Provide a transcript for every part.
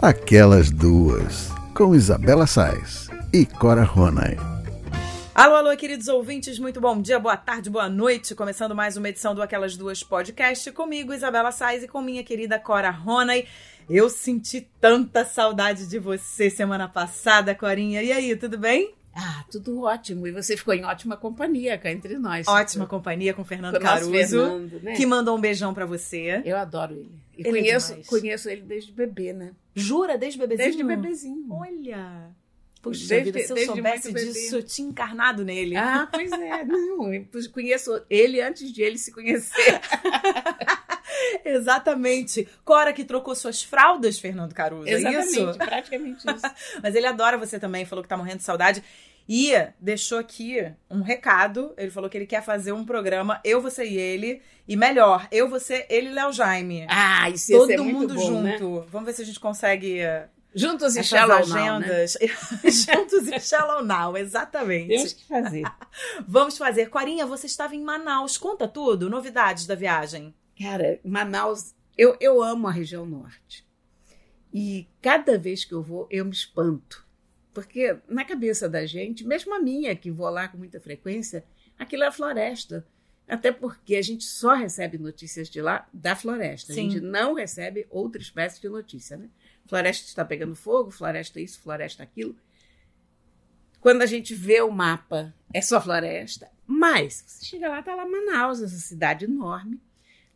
Aquelas Duas, com Isabela Sais e Cora Ronay. Alô, alô, queridos ouvintes, muito bom dia, boa tarde, boa noite. Começando mais uma edição do Aquelas Duas Podcast comigo, Isabela Sais, e com minha querida Cora Ronay. Eu senti tanta saudade de você semana passada, Corinha. E aí, tudo bem? Ah, tudo ótimo. E você ficou em ótima companhia cá entre nós. Ótima companhia com o Fernando Com Caruso, Fernando, né? que mandou um beijão pra você. Eu adoro ele. E Ele é conheço, demais. conheço ele desde bebê, né? Jura, desde bebezinho? Desde bebezinho. Olha! Puxa Desde- vida, se eu soubesse disso, eu tinha encarnado nele. Ah, pois é. Não, eu conheço ele antes de ele se conhecer. Exatamente. Cora que trocou suas fraldas, Fernando Caruso, é Exatamente, isso? praticamente isso. Mas ele adora você também, falou que tá morrendo de saudade. E deixou aqui um recado. Ele falou que ele quer fazer um programa, eu, você e ele. E melhor, eu, você, ele e Léo Jaime. Ah, isso ia Todo ser muito mundo bom, né? junto. Vamos ver se a gente consegue eh, Juntos e shallow now, né? agendas. Juntos e Shallow Now, exatamente. Temos que fazer. Vamos fazer. Corinha, você estava em Manaus. Conta tudo, novidades da viagem. Cara, Manaus, eu, eu amo a região norte. E cada vez que eu vou, eu me espanto. Porque na cabeça da gente, mesmo a minha, que vou lá com muita frequência, aquilo é floresta. Até porque a gente só recebe notícias de lá da floresta. Sim. A gente não recebe outra espécie de notícia, né? Floresta está pegando fogo, floresta isso, floresta aquilo. Quando a gente vê o mapa, é só floresta. Mas você chega lá, tá lá Manaus, essa cidade enorme,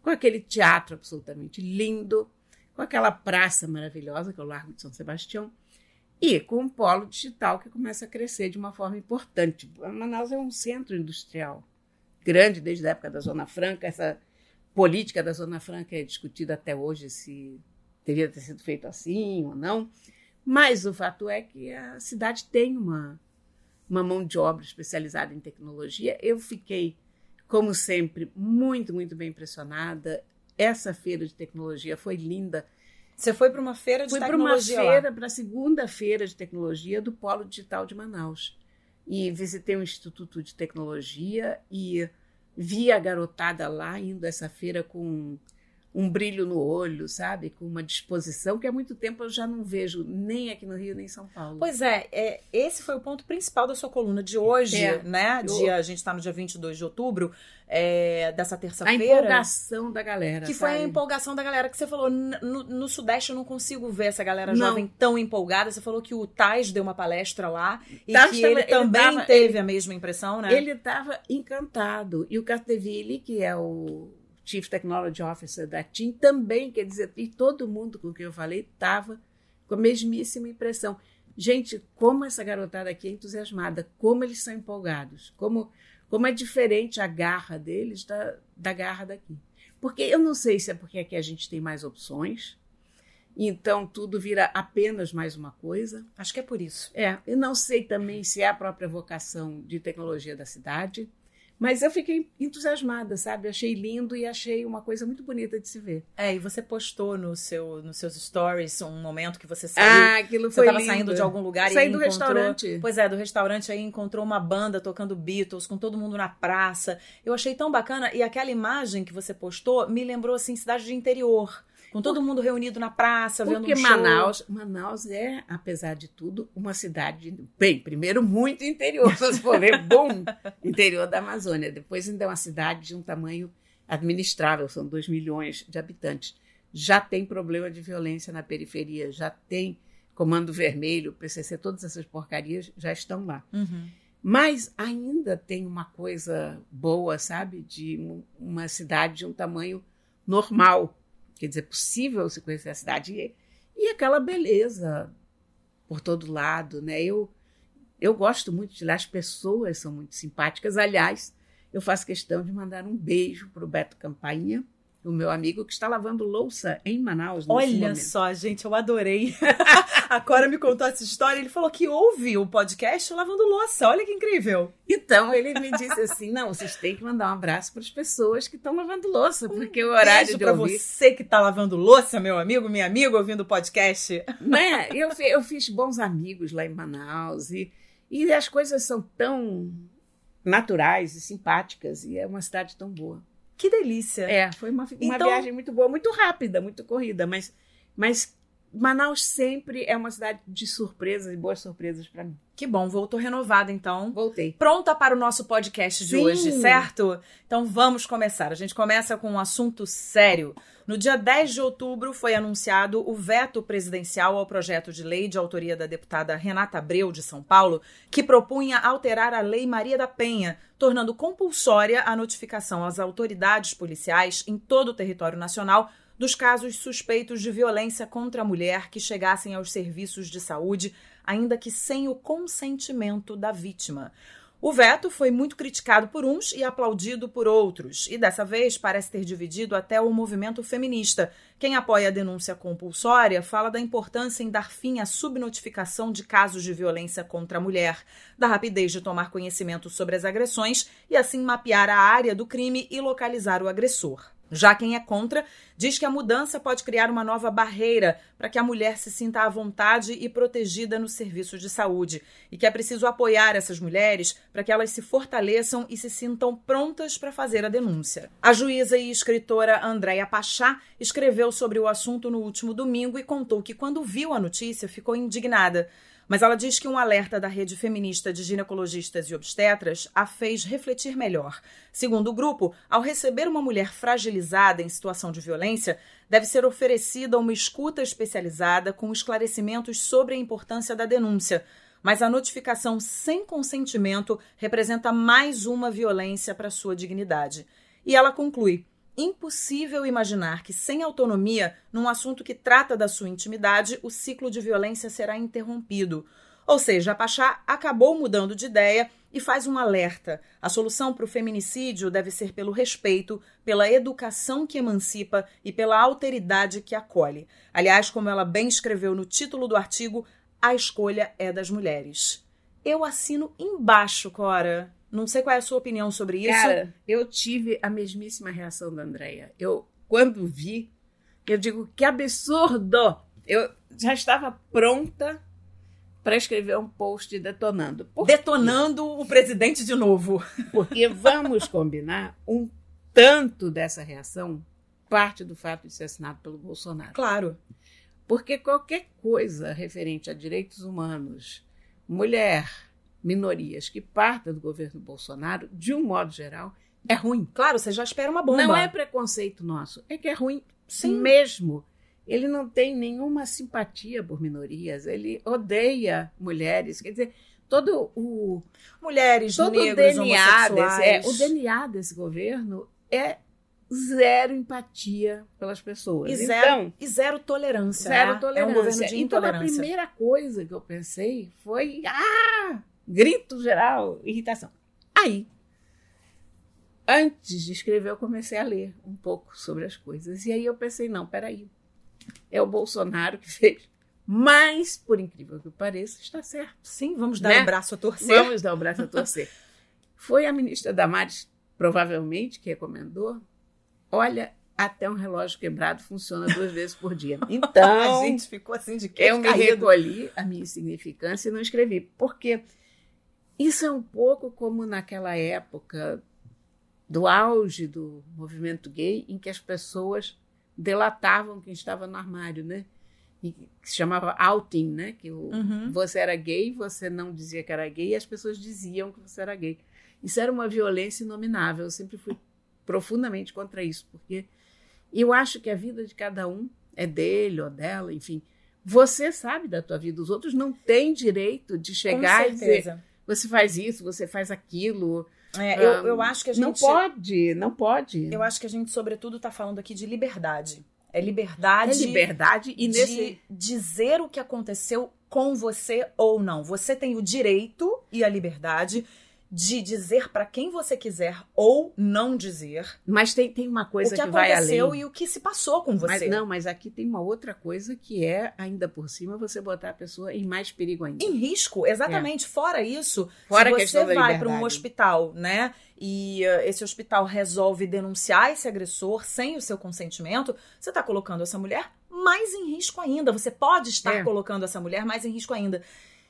com aquele teatro absolutamente lindo, com aquela praça maravilhosa, que é o Largo de São Sebastião, e com um polo digital que começa a crescer de uma forma importante. Manaus é um centro industrial grande desde a época da Zona Franca. Essa política da Zona Franca é discutida até hoje se deveria ter sido feito assim ou não. Mas o fato é que a cidade tem uma, uma mão de obra especializada em tecnologia. Eu fiquei, como sempre, muito, muito bem impressionada. Essa feira de tecnologia foi linda. Você foi para uma feira de Fui para uma tecnologia lá. feira, para a segunda feira de tecnologia do Polo Digital de Manaus. E visitei um instituto de tecnologia e vi a garotada lá indo a essa feira com um brilho no olho, sabe? Com uma disposição que há muito tempo eu já não vejo nem aqui no Rio nem em São Paulo. Pois é, é, esse foi o ponto principal da sua coluna de hoje, É. né? Eu- Dia, a gente tá no dia 22 de outubro é, dessa a terça-feira. empolgação da galera. Que foi a sabe? empolgação da galera que você falou. "N- No, no Sudeste eu não consigo ver essa galera Não. jovem tão empolgada. Você falou que o Tais deu uma palestra lá e Tais que tava- ele ele também tava- teve ele- a mesma impressão, né? Ele estava encantado. E o Carteville, que é o Chief Technology Officer da TIM, também, quer dizer, e todo mundo com quem eu falei estava com a mesmíssima impressão. Gente, como essa garotada aqui é entusiasmada, como eles são empolgados, como, como é diferente a garra deles da, da garra daqui. Porque eu não sei se é porque aqui a gente tem mais opções, então tudo vira apenas mais uma coisa. Acho que é por isso. É, eu não sei também se é a própria vocação de tecnologia da cidade, mas eu fiquei entusiasmada, sabe? Achei lindo e achei uma coisa muito bonita de se ver. É, e você postou no seu, nos seus stories um momento que você saiu. Ah, aquilo Você foi estava lindo. saindo de algum lugar e Saí aí do encontrou... restaurante. Pois é, do restaurante aí encontrou uma banda tocando Beatles, com todo mundo na praça. Eu achei tão bacana. E aquela imagem que você postou me lembrou, assim, cidade de interior. Com todo mundo reunido na praça, vendo Porque um show. Manaus, Manaus é, apesar de tudo, uma cidade, bem, primeiro muito interior, se você for ver, bom, interior da Amazônia. Depois ainda é uma cidade de um tamanho administrável, são 2 milhões de habitantes. Já tem problema de violência na periferia, já tem Comando Vermelho, PCC, todas essas porcarias já estão lá. Uhum. Mas ainda tem uma coisa boa, sabe? De um- uma cidade de um tamanho normal. Quer dizer, possível se conhecer a cidade. E, e aquela beleza por todo lado, né? Eu, eu gosto muito de lá, as pessoas são muito simpáticas. Aliás, eu faço questão de mandar um beijo para o Beto Campainha, o meu amigo que está lavando louça em Manaus. Olha só, gente, eu adorei. A Cora me contou essa história. Ele falou que ouve o podcast lavando louça. Olha que incrível. Então ele me disse assim: não, vocês têm que mandar um abraço para as pessoas que estão lavando louça, porque o horário de ouvir. você que tá lavando louça, meu amigo, minha amiga, ouvindo o podcast. Né? Eu, eu fiz bons amigos lá em Manaus e, e as coisas são tão naturais e simpáticas e é uma cidade tão boa. Que delícia. É, foi uma, uma Então- viagem muito boa, muito rápida, muito corrida, mas, mas Manaus sempre é uma cidade de surpresas e boas surpresas para mim. Que bom, voltou renovada então. Voltei. Pronta para o nosso podcast de Sim. hoje, certo? Então vamos começar. A gente começa com um assunto sério. No dia 10 de outubro foi anunciado o veto presidencial ao projeto de lei de autoria da deputada Renata Abreu, de São Paulo, que propunha alterar a Lei Maria da Penha, tornando compulsória a notificação às autoridades policiais em todo o território nacional dos casos suspeitos de violência contra a mulher que chegassem aos serviços de saúde, ainda que sem o consentimento da vítima. O veto foi muito criticado por uns e aplaudido por outros, e dessa vez parece ter dividido até o movimento feminista. Quem apoia a denúncia compulsória fala da importância em dar fim à subnotificação de casos de violência contra a mulher, da rapidez de tomar conhecimento sobre as agressões e assim mapear a área do crime e localizar o agressor. Já quem é contra diz que a mudança pode criar uma nova barreira para que a mulher se sinta à vontade e protegida nos serviços de saúde e que é preciso apoiar essas mulheres para que elas se fortaleçam e se sintam prontas para fazer a denúncia. A juíza e escritora Andréia Pachá escreveu sobre o assunto no último domingo e contou que quando viu a notícia ficou indignada. Mas ela diz que um alerta da rede feminista de ginecologistas e obstetras a fez refletir melhor. Segundo o grupo, ao receber uma mulher fragilizada em situação de violência, deve ser oferecida uma escuta especializada com esclarecimentos sobre a importância da denúncia. Mas a notificação sem consentimento representa mais uma violência para sua dignidade. E ela conclui: impossível imaginar que, sem autonomia, num assunto que trata da sua intimidade, o ciclo de violência será interrompido. Ou seja, a Pachá acabou mudando de ideia e faz um alerta. A solução para o feminicídio deve ser pelo respeito, pela educação que emancipa e pela alteridade que acolhe. Aliás, como ela bem escreveu no título do artigo, a escolha é das mulheres. Eu assino embaixo, Cora. Não sei qual é a sua opinião sobre isso. Cara, eu tive a mesmíssima reação da Andrea. Eu, quando vi, eu digo, que absurdo! Eu já estava pronta para escrever um post detonando. Por detonando quê? o presidente de novo. Porque vamos combinar, um tanto dessa reação parte do fato de ser assinado pelo Bolsonaro. Claro. Porque qualquer coisa referente a direitos humanos, mulher, minorias que parta do governo Bolsonaro, de um modo geral, é ruim. Claro, você já espera uma bomba. Não é preconceito nosso, é que é ruim Sim. mesmo. Ele não tem nenhuma simpatia por minorias, ele odeia mulheres, quer dizer, todo o mulheres, todo negros, o DNA desse, é, o DNA desse governo é zero empatia pelas pessoas. E zero, então, e zero tolerância. Zero né? tolerância. É um governo de então, intolerância. a primeira coisa que eu pensei foi: ah, grito geral, irritação. Aí, antes de escrever, eu comecei a ler um pouco sobre as coisas. E aí eu pensei: não, peraí. É o Bolsonaro que fez. Mas, por incrível que pareça, está certo. Sim, vamos dar Né? o braço a torcer. Vamos dar o braço a torcer. Foi a ministra Damares, provavelmente, que recomendou. Olha, até um relógio quebrado funciona duas vezes por dia. Então, a gente ficou assim de queixo eu me recolhi a minha insignificância e não escrevi. Porque isso é um pouco como naquela época do auge do movimento gay, em que as pessoas delatavam quem estava no armário, né? E que se chamava outing, né? Que o, Uhum. você era gay, você não dizia que era gay, e as pessoas diziam que você era gay. Isso era uma violência inominável. Eu sempre fui profundamente contra isso, porque eu acho que a vida de cada um é dele ou dela, enfim. Você sabe da tua vida, os outros não têm direito de chegar e dizer. Você faz isso, você faz aquilo. É, eu, Ah, eu acho que a gente. Não pode, não pode. Eu acho que a gente, sobretudo, está falando aqui de liberdade. É liberdade. É liberdade e de nesse dizer o que aconteceu com você ou não. Você tem o direito e a liberdade de dizer para quem você quiser ou não dizer Mas tem, tem uma o coisa que que, vai aconteceu além. e o que se passou com Mas você. não, mas aqui tem uma outra coisa que é, ainda por cima, você botar a pessoa em mais perigo ainda. Em risco, exatamente. Fora isso, Fora se você vai para um hospital, né? E uh, esse hospital resolve denunciar esse agressor sem o seu consentimento, você está colocando essa mulher mais em risco ainda. Você pode estar É. colocando essa mulher mais em risco ainda.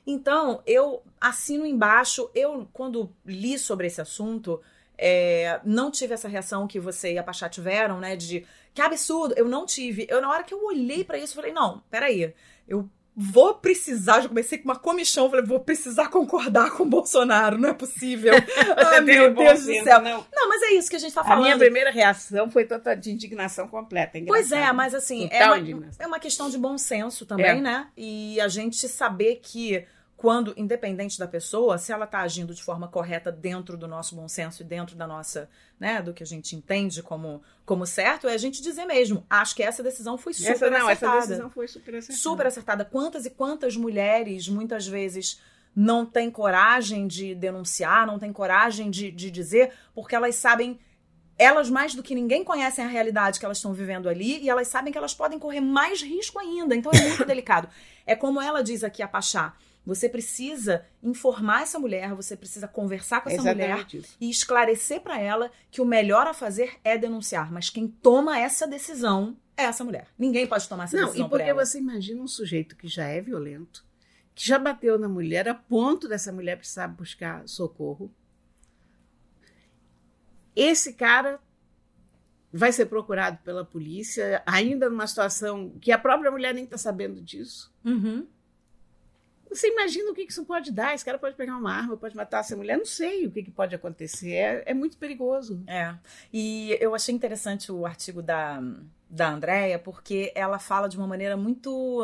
Então, eu assino embaixo. Eu, quando li sobre esse assunto, é, não tive essa reação que você e a Pachá tiveram, né? De Que absurdo. Eu não tive. Eu, na hora que eu olhei para isso, falei, não, peraí. Eu vou precisar, já comecei com uma comichão, falei, vou precisar concordar com o Bolsonaro, não é possível. Meu Deus do céu. Não. não, mas é isso que a gente tá falando. A minha primeira reação foi total de indignação completa. É pois é, mas assim, é uma, é uma, questão de bom senso também, é. né? E a gente saber que quando, independente da pessoa, se ela está agindo de forma correta dentro do nosso bom senso e dentro da nossa, né, do que a gente entende como, como certo, é a gente dizer mesmo, acho que essa decisão foi super essa, não, acertada. Essa decisão foi super acertada. Super acertada. Quantas e quantas mulheres, muitas vezes, não têm coragem de denunciar, não têm coragem de, de dizer, porque elas sabem elas mais do que ninguém conhecem a realidade que elas estão vivendo ali e elas sabem que elas podem correr mais risco ainda. Então é muito delicado. É como ela diz aqui a Pachá. Você precisa informar essa mulher, você precisa conversar com essa mulher isso. e esclarecer para ela que o melhor a fazer é denunciar. Mas quem toma essa decisão é essa mulher. Ninguém pode tomar essa Não, decisão. Não, e porque por você imagina um sujeito que já é violento, que já bateu na mulher a ponto dessa mulher precisar buscar socorro. Esse cara vai ser procurado pela polícia, ainda numa situação que a própria mulher nem está sabendo disso. Uhum. Você imagina o que isso pode dar? Esse cara pode pegar uma arma, pode matar essa mulher. Não sei o que, pode acontecer. É, é muito perigoso. É. E eu achei interessante o artigo da, da Andrea, porque ela fala de uma maneira muito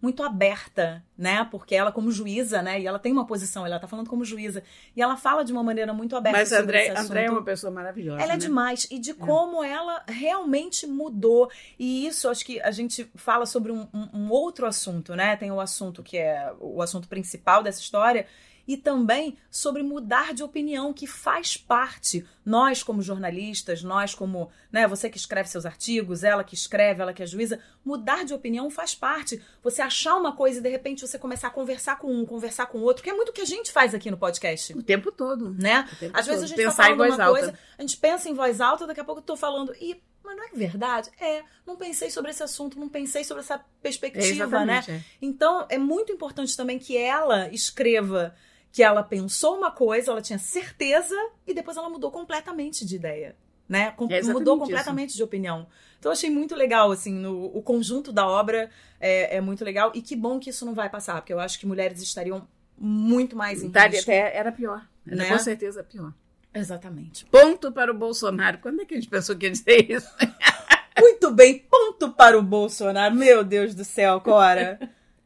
muito aberta, né? Porque ela, como juíza, né? E ela tem uma posição, ela tá falando como juíza. E ela fala de uma maneira muito aberta Mas sobre André, esse assunto. André é uma pessoa maravilhosa. Ela é né? demais. E de é. como ela realmente mudou. E isso, acho que a gente fala sobre um, um, um outro assunto, né? Tem o assunto que é o assunto principal dessa história, e também sobre mudar de opinião, que faz parte. Nós, como jornalistas, nós, como né, você que escreve seus artigos, ela que escreve, ela que é juíza, mudar de opinião faz parte. Você achar uma coisa e de repente você começar a conversar com um, conversar com outro, que é muito o que a gente faz aqui no podcast. O tempo todo. Né? Tempo Às todo. vezes a gente Pensar tá falando uma alta. coisa, a gente pensa em voz alta, daqui a pouco eu tô falando, e mas não é verdade? É, não pensei sobre esse assunto, não pensei sobre essa perspectiva, é né? É. Então, é muito importante também que ela escreva que ela pensou uma coisa, ela tinha certeza e depois ela mudou completamente de ideia, né? Com, é mudou completamente isso. de opinião. Então eu achei muito legal, assim, no, o conjunto da obra é, é, muito legal e que bom que isso não vai passar, porque eu acho que mulheres estariam muito mais em risco. Até era pior, era né? com certeza pior. Exatamente. Ponto para o Bolsonaro. Quando é que a gente pensou que ia dizer isso? Muito bem, ponto para o Bolsonaro. Meu Deus do céu, Cora.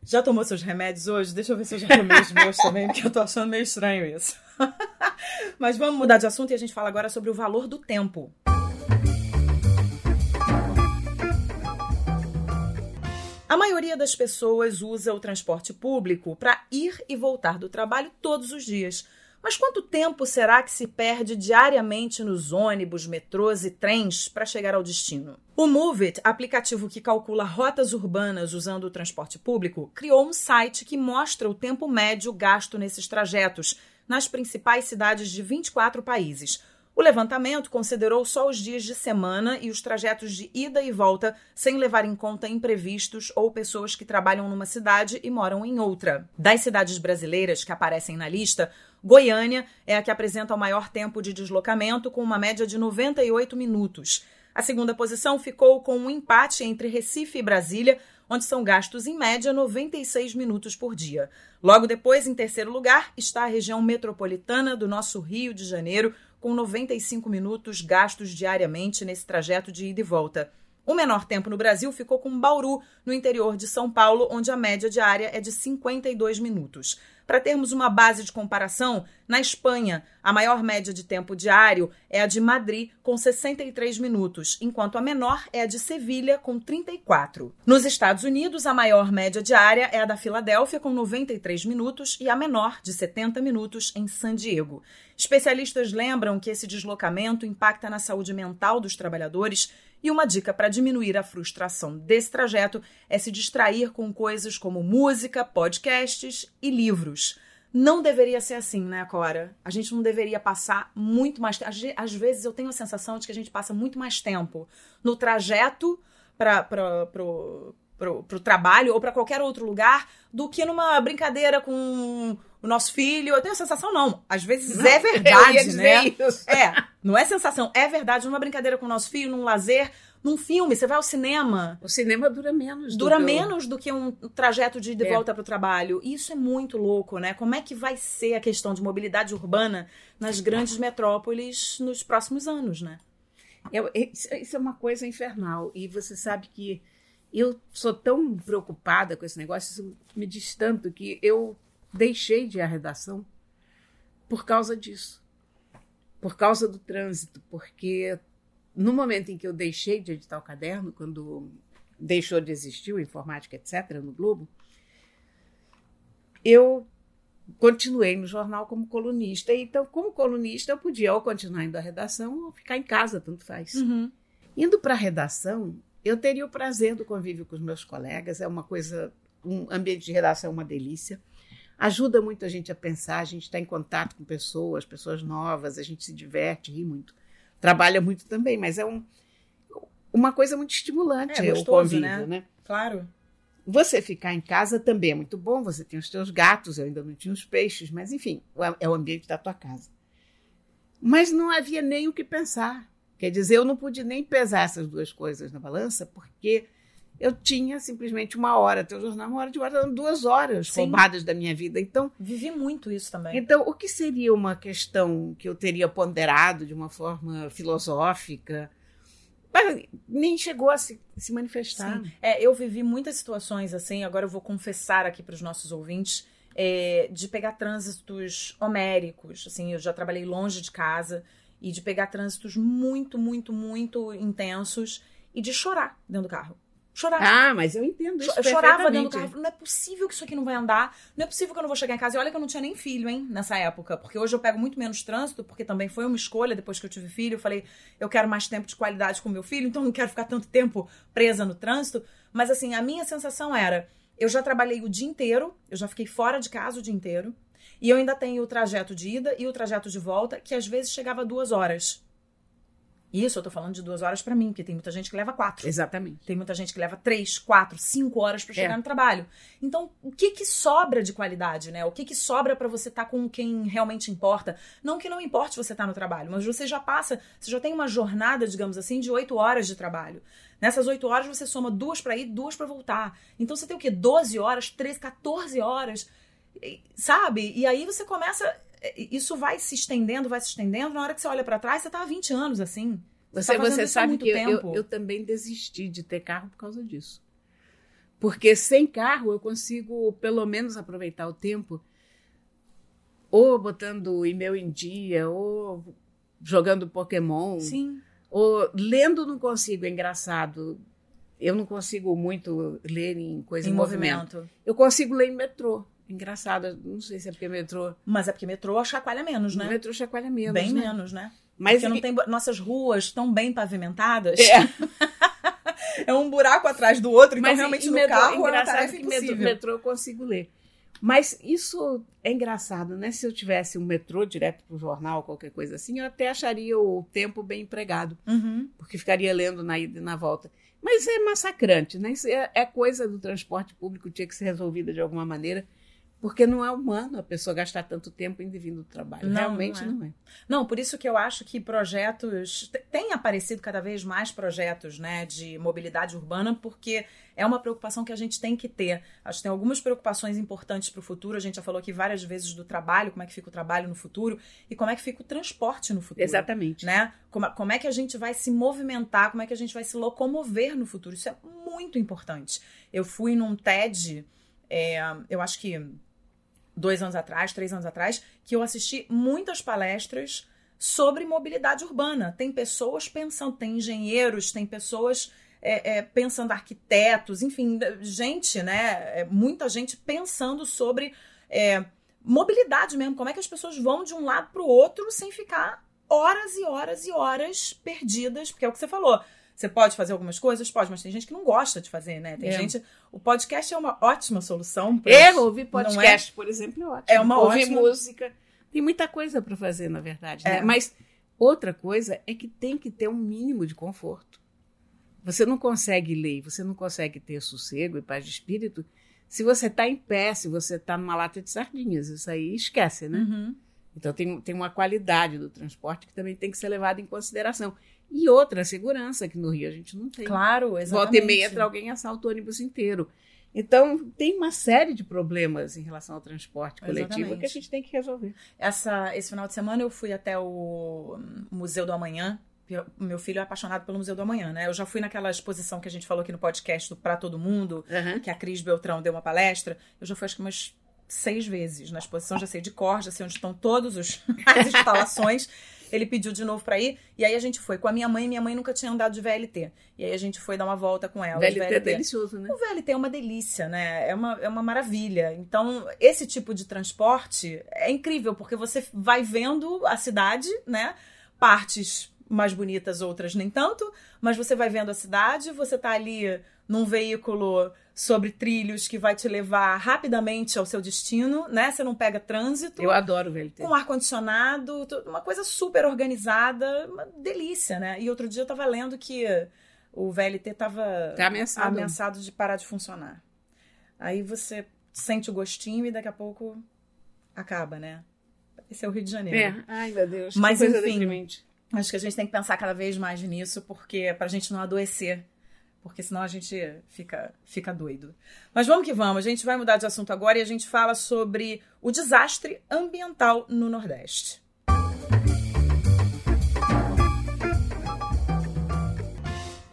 Já tomou seus remédios hoje? Deixa eu ver se eu já tomei os meus também, porque eu tô achando meio estranho isso. Mas vamos mudar de assunto e a gente fala agora sobre o valor do tempo. A maioria das pessoas usa o transporte público para ir e voltar do trabalho todos os dias. Mas quanto tempo será que se perde diariamente nos ônibus, metrôs e trens para chegar ao destino? O Moveit, aplicativo que calcula rotas urbanas usando o transporte público, criou um site que mostra o tempo médio gasto nesses trajetos nas principais cidades de 24 países. O levantamento considerou só os dias de semana e os trajetos de ida e volta, sem levar em conta imprevistos ou pessoas que trabalham numa cidade e moram em outra. Das cidades brasileiras que aparecem na lista, Goiânia é a que apresenta o maior tempo de deslocamento, com uma média de 98 minutos. A segunda posição ficou com um empate entre Recife e Brasília, onde são gastos em média 96 minutos por dia. Logo depois, em terceiro lugar, está a região metropolitana do nosso Rio de Janeiro, com 95 minutos gastos diariamente nesse trajeto de ida e volta. O menor tempo no Brasil ficou com Bauru, no interior de São Paulo, onde a média diária é de 52 minutos. Para termos uma base de comparação, na Espanha, a maior média de tempo diário é a de Madrid, com 63 minutos, enquanto a menor é a de Sevilha, com 34. Nos Estados Unidos, a maior média diária é a da Filadélfia, com 93 minutos, e a menor, de 70 minutos, em San Diego. Especialistas lembram que esse deslocamento impacta na saúde mental dos trabalhadores e uma dica para diminuir a frustração desse trajeto é se distrair com coisas como música, podcasts e livros. Não deveria ser assim, né, Cora? A gente não deveria passar muito mais tempo. Às vezes eu tenho a sensação de que a gente passa muito mais tempo no trajeto para pro trabalho ou para qualquer outro lugar do que numa brincadeira com o nosso filho. Eu tenho a sensação, não. Às vezes Não, é verdade, né? isso. É, não é sensação, é verdade. Numa brincadeira com o nosso filho, num lazer, num filme, você vai ao cinema. O cinema dura menos. do Dura que o- menos do que um trajeto de, de É. volta para o trabalho. E Isso é muito louco, né? Como é que vai ser a questão de mobilidade urbana nas grandes metrópoles nos próximos anos, né? Eu- isso isso é uma coisa infernal. E você sabe que eu sou tão preocupada com esse negócio, isso me diz tanto que eu deixei de ir à redação por causa disso. Por causa do trânsito. Porque no momento em que eu deixei de editar o caderno, quando deixou de existir o Informática, etc., no Globo, eu continuei no jornal como colunista. Então, como colunista, eu podia ou continuar indo à redação ou ficar em casa, tanto faz. Indo para a redação, eu teria o prazer do convívio com os meus colegas, é uma coisa, um ambiente de redação é uma delícia. Ajuda muito a gente a pensar, a gente está em contato com pessoas, pessoas novas, a gente se diverte, ri muito. Trabalha muito também, mas é um, uma coisa muito estimulante É o gostoso, convívio, né? né? Claro. Você ficar em casa também é muito bom, você tem os teus gatos, eu ainda não tinha os peixes, mas enfim, é o ambiente da tua casa. Mas não havia nem o que pensar. Quer dizer, eu não pude nem pesar essas duas coisas na balança, porque eu tinha simplesmente uma hora o jornal, uma hora de hora, eram duas horas Sim. roubadas da minha vida. Então, Vivi muito isso também. então, o que seria uma questão que eu teria ponderado de uma forma filosófica? Mas nem chegou a se, se manifestar. Sim. É, eu vivi muitas situações assim, agora eu vou confessar aqui para os nossos ouvintes, é, de pegar trânsitos homéricos. Assim, eu já trabalhei longe de casa e de pegar trânsitos muito, muito, muito intensos e de chorar dentro do carro. Chorar. Ah, mas eu entendo isso Eu chorava dentro do carro. Não é possível que isso aqui não vai andar. Não é possível que eu não vou chegar em casa. E olha que eu não tinha nem filho, hein, nessa época. Porque hoje eu pego muito menos trânsito, porque também foi uma escolha depois que eu tive filho. Eu falei, eu quero mais tempo de qualidade com meu filho, então não quero ficar tanto tempo presa no trânsito. Mas assim, a minha sensação era: eu já trabalhei o dia inteiro, eu já fiquei fora de casa o dia inteiro. E eu ainda tenho o trajeto de ida e o trajeto de volta, que às vezes chegava a duas horas. Isso eu tô falando de duas horas pra mim, porque tem muita gente que leva quatro. Exatamente. Tem muita gente que leva três, quatro, cinco horas pra chegar É. no trabalho. Então, o que que sobra de qualidade, né? O que que sobra pra você estar com quem realmente importa? Não que não importe você estar no trabalho, mas você já passa, você já tem uma jornada, digamos assim, de oito horas de trabalho. Nessas oito horas você soma duas pra ir, duas pra voltar. Então você tem o quê? 12 horas, 13, 14 horas, sabe? E aí você começa isso vai se estendendo, vai se estendendo. Na hora que você olha pra trás, você tá há 20 anos assim. Você, tá você isso há sabe muito que eu, eu, tempo. eu também desisti de ter carro por causa disso. Porque sem carro eu consigo, pelo menos, aproveitar o tempo ou botando o e-mail em dia, ou jogando Pokémon, Sim. ou lendo não consigo, é engraçado. Eu não consigo muito ler em coisa Em em, movimento. movimento. Eu consigo ler em metrô. Engraçado, não sei se é porque metrô. Mas é porque metrô chacoalha menos, né? Metrô chacoalha menos. bem né? menos, né? Mas Porque não tem nossas ruas tão bem pavimentadas. É. É um buraco atrás do outro, então Mas realmente no metrô, carro é uma tarefa que metrô, impossível. metrô eu consigo ler. Mas isso é engraçado, né? Se eu tivesse um metrô direto para o jornal, qualquer coisa assim, eu até acharia o tempo bem empregado, Uhum. porque ficaria lendo na ida e na volta. Mas é massacrante, né? Isso é, é coisa do transporte público, tinha que ser resolvida de alguma maneira, porque não é humano a pessoa gastar tanto tempo indo e vindo do trabalho. Não, Realmente não é. não é. Não, por isso que eu acho que projetos. te- Tem aparecido cada vez mais projetos né, de mobilidade urbana, porque é uma preocupação que a gente tem que ter. Acho que tem algumas preocupações importantes para o futuro. A gente já falou aqui várias vezes do trabalho, como é que fica o trabalho no futuro e como é que fica o transporte no futuro. Exatamente. né? Como, como é que a gente vai se movimentar, como é que a gente vai se locomover no futuro. Isso é muito importante. Eu fui num TED, é, eu acho que dois anos atrás, três anos atrás, que eu assisti muitas palestras sobre mobilidade urbana. Tem pessoas pensando, tem engenheiros, tem pessoas é, é, pensando arquitetos, enfim, gente, né? é, muita gente pensando sobre é, mobilidade mesmo. Como é que as pessoas vão de um lado para o outro sem ficar horas e horas e horas perdidas, porque é o que você falou. Você pode fazer algumas coisas? Pode, mas tem gente que não gosta de fazer, né? Tem É. gente. O podcast é uma ótima solução. pra É, ouvir é? podcast, por exemplo, é ótimo. É uma ouvir ótima- música. Tem muita coisa para fazer, na verdade. né? É. Mas outra coisa é que tem que ter um mínimo de conforto. Você não consegue ler, você não consegue ter sossego e paz de espírito se você está em pé, se você está numa lata de sardinhas. Isso aí esquece, né? Uhum. Então tem, tem uma qualidade do transporte que também tem que ser levada em consideração. E outra, segurança, que no Rio a gente não tem. Claro, exatamente. Volta e meia entra alguém assalta o ônibus inteiro. Então, tem uma série de problemas em relação ao transporte coletivo Exatamente. que a gente tem que resolver. Essa, esse final de semana eu fui até o Museu do Amanhã. Meu filho é apaixonado pelo Museu do Amanhã, né? Eu já fui naquela exposição que a gente falou aqui no podcast do Pra Todo Mundo, que a Cris Beltrão deu uma palestra. Eu já fui acho que umas seis vezes na exposição, já sei de cor, já sei onde estão todas os, as instalações. Ele pediu de novo pra ir, e aí a gente foi com a minha mãe, minha mãe nunca tinha andado de VLT. E aí a gente foi dar uma volta com ela. de VLT é delicioso, né? O VLT é uma delícia, né? É uma, é uma maravilha. Então, esse tipo de transporte é incrível, porque você vai vendo a cidade, né? Partes mais bonitas, outras nem tanto, mas você vai vendo a cidade, você tá ali num veículo sobre trilhos que vai te levar rapidamente ao seu destino, né? Você não pega trânsito. Eu adoro o VLT. Com ar-condicionado, tu- uma coisa super organizada, uma delícia, né? E outro dia eu tava lendo que o VLT tava Tá ameaçado. ameaçado de parar de funcionar. Aí você sente o gostinho e daqui a pouco acaba, né? Esse é o Rio de Janeiro. É. Ai, meu Deus. que Mas, coisa enfim. Acho que a gente tem que pensar cada vez mais nisso, porque pra gente não adoecer. Porque senão a gente fica, fica doido. Mas vamos que vamos, a gente vai mudar de assunto agora e a gente fala sobre o desastre ambiental no Nordeste.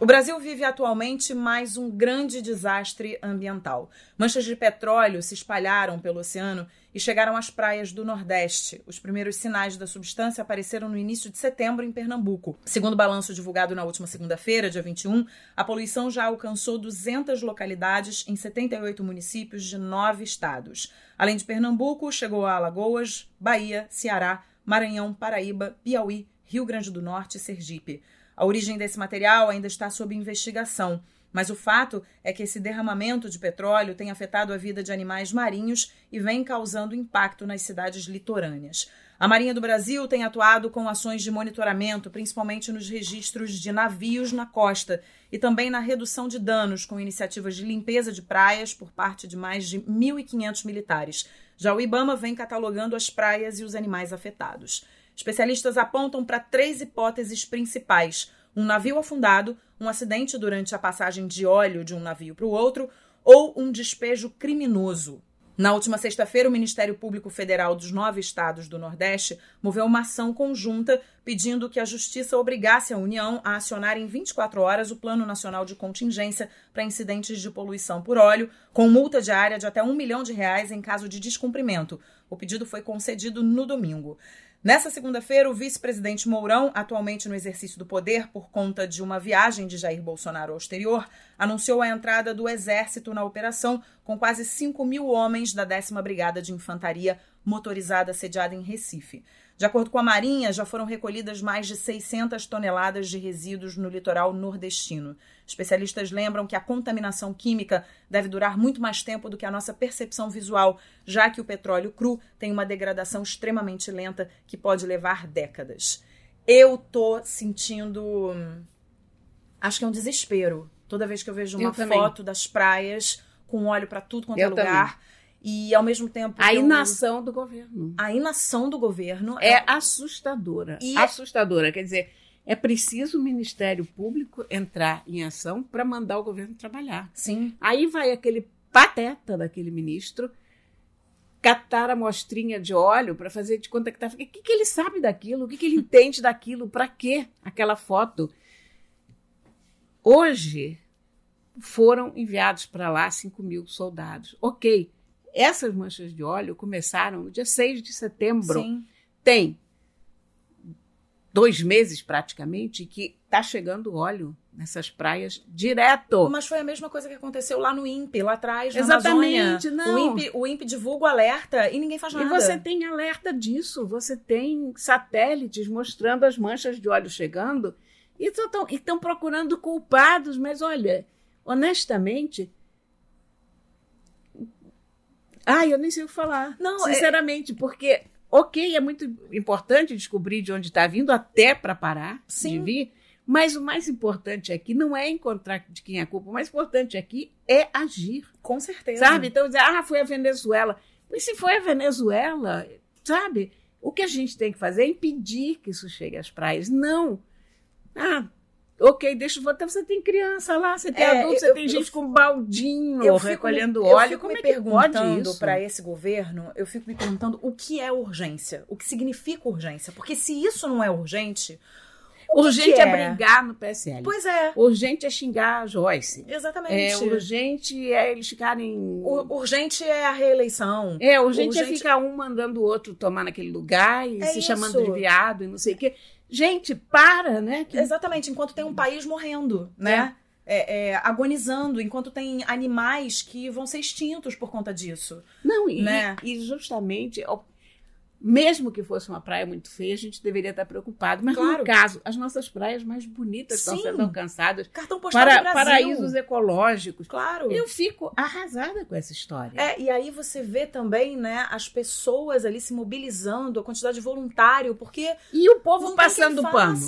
O Brasil vive atualmente mais um grande desastre ambiental. Manchas de petróleo se espalharam pelo oceano e chegaram às praias do Nordeste. Os primeiros sinais da substância apareceram no início de setembro em Pernambuco. Segundo o balanço divulgado na última segunda-feira, dia 21, a poluição já alcançou 200 localidades em 78 municípios de nove estados. Além de Pernambuco, chegou a Alagoas, Bahia, Ceará, Maranhão, Paraíba, Piauí, Rio Grande do Norte e Sergipe. A origem desse material ainda está sob investigação, mas o fato é que esse derramamento de petróleo tem afetado a vida de animais marinhos e vem causando impacto nas cidades litorâneas. A Marinha do Brasil tem atuado com ações de monitoramento, principalmente nos registros de navios na costa e também na redução de danos, com iniciativas de limpeza de praias por parte de mais de 1.500 militares. Já o Ibama vem catalogando as praias e os animais afetados. Especialistas apontam para três hipóteses principais: um navio afundado, um acidente durante a passagem de óleo de um navio para o outro ou um despejo criminoso. Na última sexta-feira, o Ministério Público Federal dos nove estados do Nordeste moveu uma ação conjunta pedindo que a Justiça obrigasse a União a acionar em 24 horas o Plano Nacional de Contingência para incidentes de poluição por óleo, com multa diária de até um milhão de reais em caso de descumprimento. O pedido foi concedido no domingo. Nessa segunda-feira, o vice-presidente Mourão, atualmente no exercício do poder por conta de uma viagem de Jair Bolsonaro ao exterior, anunciou a entrada do Exército na operação, com quase 5 mil homens da 10ª Brigada de Infantaria motorizada sediada em Recife. De acordo com a Marinha, já foram recolhidas mais de 600 toneladas de resíduos no litoral nordestino. Especialistas lembram que a contaminação química deve durar muito mais tempo do que a nossa percepção visual, já que o petróleo cru tem uma degradação extremamente lenta que pode levar décadas. Eu tô sentindo. hum, Acho que é um desespero. Toda vez que eu vejo uma Eu também. foto das praias com óleo para tudo quanto é Eu lugar. E ao mesmo tempo. A eu- inação do governo. a inação do governo É assustadora. E- Assustadora. Quer dizer, é preciso o Ministério Público entrar em ação para mandar o governo trabalhar. Sim. Aí vai aquele pateta daquele ministro catar a amostrinha de óleo para fazer de conta que tá. O que, que ele sabe daquilo? O que, que ele entende daquilo? Para quê aquela foto? Hoje foram enviados para lá 5 mil soldados. Ok. Essas manchas de óleo começaram no dia 6 de setembro. Sim. Tem dois meses praticamente que está chegando óleo nessas praias direto. Mas foi a mesma coisa que aconteceu lá no INPE, lá atrás, na Exatamente, Amazônia. não. O INPE, o INPE divulga o alerta e ninguém faz E nada. você tem alerta disso, você tem satélites mostrando as manchas de óleo chegando e estão procurando culpados, mas olha, honestamente. Ai, eu nem sei o que falar. Não, é- sinceramente, porque, ok, é muito importante descobrir de onde está vindo, até para parar Sim. de vir, Mas o mais importante aqui não é encontrar de quem é a culpa, o mais importante aqui é agir. Com certeza. Sabe? Então, dizer, ah, foi a Venezuela. Mas se foi a Venezuela, sabe? O que a gente tem que fazer é impedir que isso chegue às praias. Não. Ah, ok, deixa eu votar. Você tem criança lá, você tem É, adulto, você eu- tem eu- gente com baldinho Eu recolhendo me- eu óleo. fico Como me é perguntando para esse governo, eu fico me perguntando o que é urgência, o que significa urgência, porque se isso não é urgente, o Urgente é é brigar no PSL. Pois é, Urgente é xingar a Joyce. exatamente. É, urgente é eles ficarem. Ur- urgente é a reeleição. É, urgente, é urgente- ficar um mandando o outro tomar naquele lugar e É se isso. chamando de viado e não sei o quê. Gente, para, né? Que- Exatamente, enquanto tem um país morrendo, né? É, é, agonizando, enquanto tem animais que vão ser extintos por conta disso. Não, e, Né? e justamente, mesmo que fosse uma praia muito feia, a gente deveria estar preocupado. Mas Claro. no caso, as nossas praias mais bonitas estão Sim. sendo alcançadas Cartão postal para do Brasil. paraísos ecológicos. Claro. Eu fico arrasada com essa história. É, e aí você vê também, né, as pessoas ali se mobilizando, a quantidade de voluntário, porque E o povo passando pano.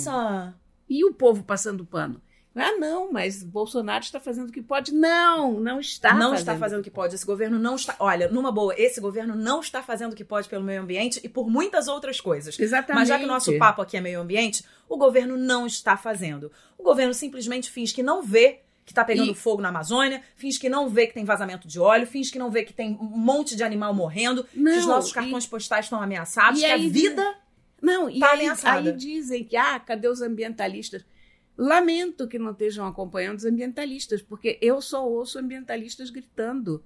E o povo passando pano. Ah, não, mas Bolsonaro está fazendo o que pode. Não, não está não fazendo. está fazendo o que pode. Esse governo não está. Olha, numa boa, esse governo não está fazendo o que pode pelo meio ambiente e por muitas outras coisas. Exatamente. Mas já que o nosso papo aqui é meio ambiente, o governo não está fazendo. O governo simplesmente finge que não vê que está pegando E- fogo na Amazônia, finge que não vê que tem vazamento de óleo, finge que não vê que tem um monte de animal morrendo, que os Não, nossos e- cartões postais estão ameaçados, e que a vida. Não, e tá aí, ameaçada. aí dizem que, ah, cadê os ambientalistas? Lamento que não estejam acompanhando os ambientalistas, porque eu só ouço ambientalistas gritando.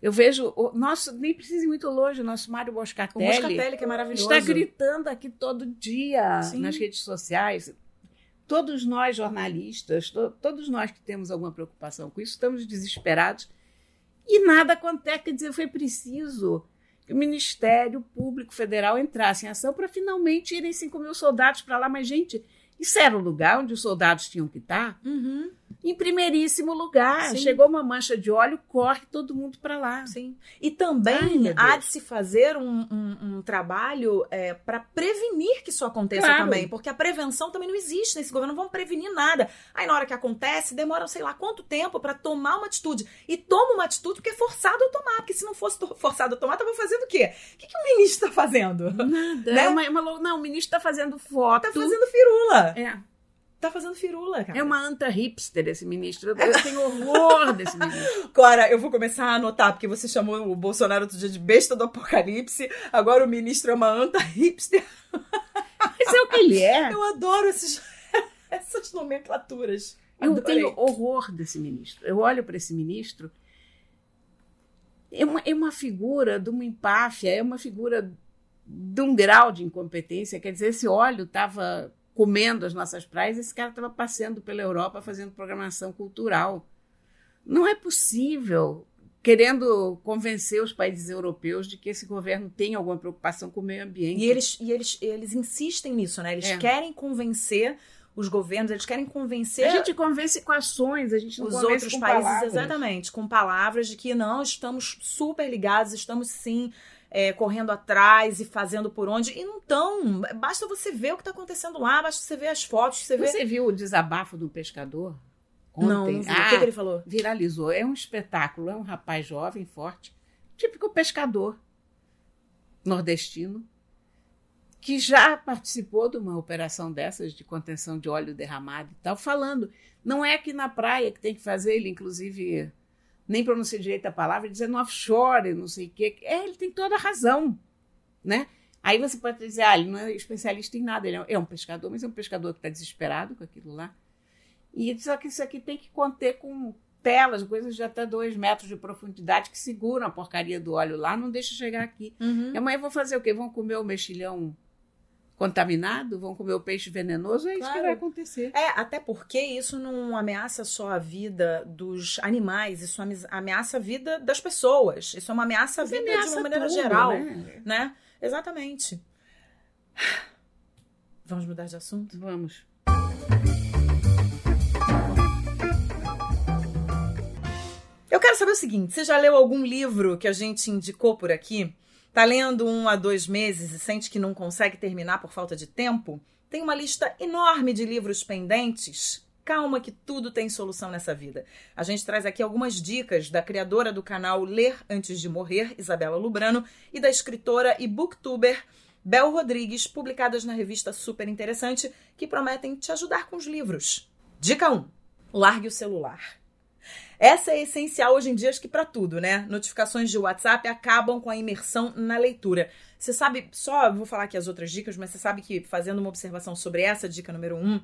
Eu vejo, o nosso, nem precisa ir muito longe, o nosso Mário O Boscatelli Moscatelli, que é maravilhoso. está gritando aqui todo dia Sim. nas redes sociais. Todos nós, jornalistas, to- todos nós que temos alguma preocupação com isso, estamos desesperados e nada acontece. Quer dizer, foi preciso que o Ministério Público Federal entrasse em ação para finalmente irem 5 mil soldados para lá. Mas, gente, isso era o lugar onde os soldados tinham que estar? Uhum, Em primeiríssimo lugar. Sim. Chegou uma mancha de óleo, corre todo mundo para lá. sim. E também Ai, há de se fazer um, um- um trabalho para prevenir que isso aconteça Claro. também. Porque a prevenção também não existe nesse governo. Não vão prevenir nada. Aí na hora que acontece, demora sei lá quanto tempo para tomar uma atitude. E toma uma atitude porque é forçado a tomar. Porque se não fosse forçado a tomar, tava fazendo o quê? O que, que o ministro tá fazendo? Nada. Né? É uma, é uma não, o ministro está fazendo foto. Tá fazendo firula. É. Tá fazendo firula, cara. É uma anta hipster esse ministro. Eu eu tenho horror desse ministro. Cora, eu vou começar a anotar, porque você chamou o Bolsonaro outro dia de besta do apocalipse. Agora o ministro é uma anta hipster. Mas é o que ele é. Eu adoro esses, essas nomenclaturas. Eu Adorei. tenho horror desse ministro. Eu olho para esse ministro. É uma, é uma figura de uma empáfia, é uma figura de um grau de incompetência. Quer dizer, esse óleo estava comendo as nossas praias, esse cara estava passeando pela Europa fazendo programação cultural. Não é possível, querendo convencer os países europeus de que esse governo tem alguma preocupação com o meio ambiente. E eles, e eles, eles insistem nisso, né? Eles É. querem convencer os governos, eles querem convencer A gente convence com ações, a gente não os outros países, palavras. exatamente, com palavras de que não, estamos super ligados, estamos sim é, correndo atrás e fazendo por onde. E não estão. Basta você ver o que está acontecendo lá, basta você ver as fotos, você vê. Você viu o desabafo do pescador? Ontem? Não, não. Ah, o que, que ele falou? viralizou. É um espetáculo. É um rapaz jovem, forte, típico pescador nordestino, que já participou de uma operação dessas de contenção de óleo derramado e tal, falando. Não é aqui na praia que tem que fazer, ele inclusive nem pronuncia direito a palavra, dizendo offshore, não sei o quê. É, ele tem toda a razão, né? Aí você pode dizer, ah, ele não é especialista em nada, ele é um pescador, mas é um pescador que está desesperado com aquilo lá. E ele diz que isso aqui tem que conter com telas, coisas de até dois metros de profundidade que seguram a porcaria do óleo lá, não deixa chegar aqui. Uhum. E amanhã vão fazer o quê? Vão comer o mexilhão contaminado? Vão comer o peixe venenoso? É isso Claro. que vai acontecer. É, até porque isso não ameaça só a vida dos animais, isso ame- ameaça a vida das pessoas. Isso é uma ameaça à vida de ameaça uma maneira tudo, geral. né? né? Exatamente. Vamos mudar de assunto? Vamos. Eu quero saber o seguinte: você já leu algum livro que a gente indicou por aqui? Tá lendo um a dois meses e sente que não consegue terminar por falta de tempo? Tem uma lista enorme de livros pendentes. Calma que tudo tem solução nessa vida. A gente traz aqui algumas dicas da criadora do canal Ler Antes de Morrer, Isabela Lubrano, e da escritora e booktuber Bel Rodrigues, publicadas na revista Super Interessante, que prometem te ajudar com os livros. Dica 1: largue o celular. Essa é essencial hoje em dia, acho que para tudo, né? Notificações de WhatsApp acabam com a imersão na leitura. Você sabe, só vou falar aqui as outras dicas, mas você sabe que fazendo uma observação sobre essa dica número um,